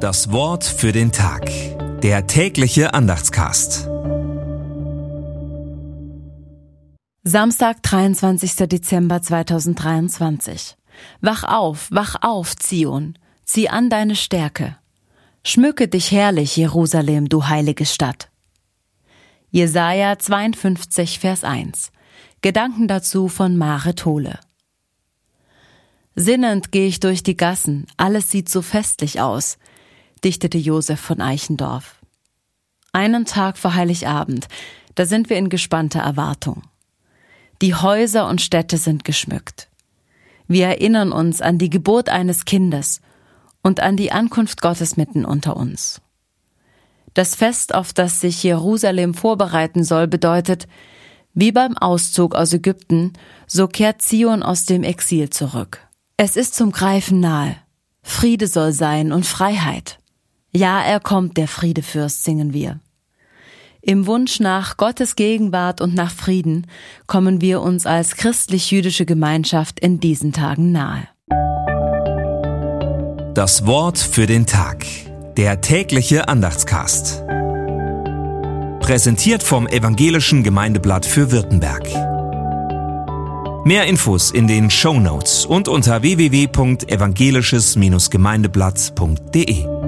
Das Wort für den Tag. Der tägliche Andachtscast. Samstag, 23. Dezember 2023. Wach auf, wach auf, Zion. Zieh an deine Stärke. Schmücke dich herrlich, Jerusalem, du heilige Stadt. Jesaja 52, Vers 1. Gedanken dazu von Mare Tole. Sinnend gehe ich durch die Gassen, alles sieht so festlich aus, dichtete Josef von Eichendorf. Einen Tag vor Heiligabend, da sind wir in gespannter Erwartung. Die Häuser und Städte sind geschmückt. Wir erinnern uns an die Geburt eines Kindes und an die Ankunft Gottes mitten unter uns. Das Fest, auf das sich Jerusalem vorbereiten soll, bedeutet, wie beim Auszug aus Ägypten, so kehrt Zion aus dem Exil zurück. Es ist zum Greifen nahe. Friede soll sein und Freiheit. Ja, er kommt, der Friedefürst, singen wir. Im Wunsch nach Gottes Gegenwart und nach Frieden kommen wir uns als christlich-jüdische Gemeinschaft in diesen Tagen nahe. Das Wort für den Tag. Der tägliche Andachtscast. Präsentiert vom Evangelischen Gemeindeblatt für Württemberg. Mehr Infos in den Show Notes und unter www.evangelisches-gemeindeblatt.de.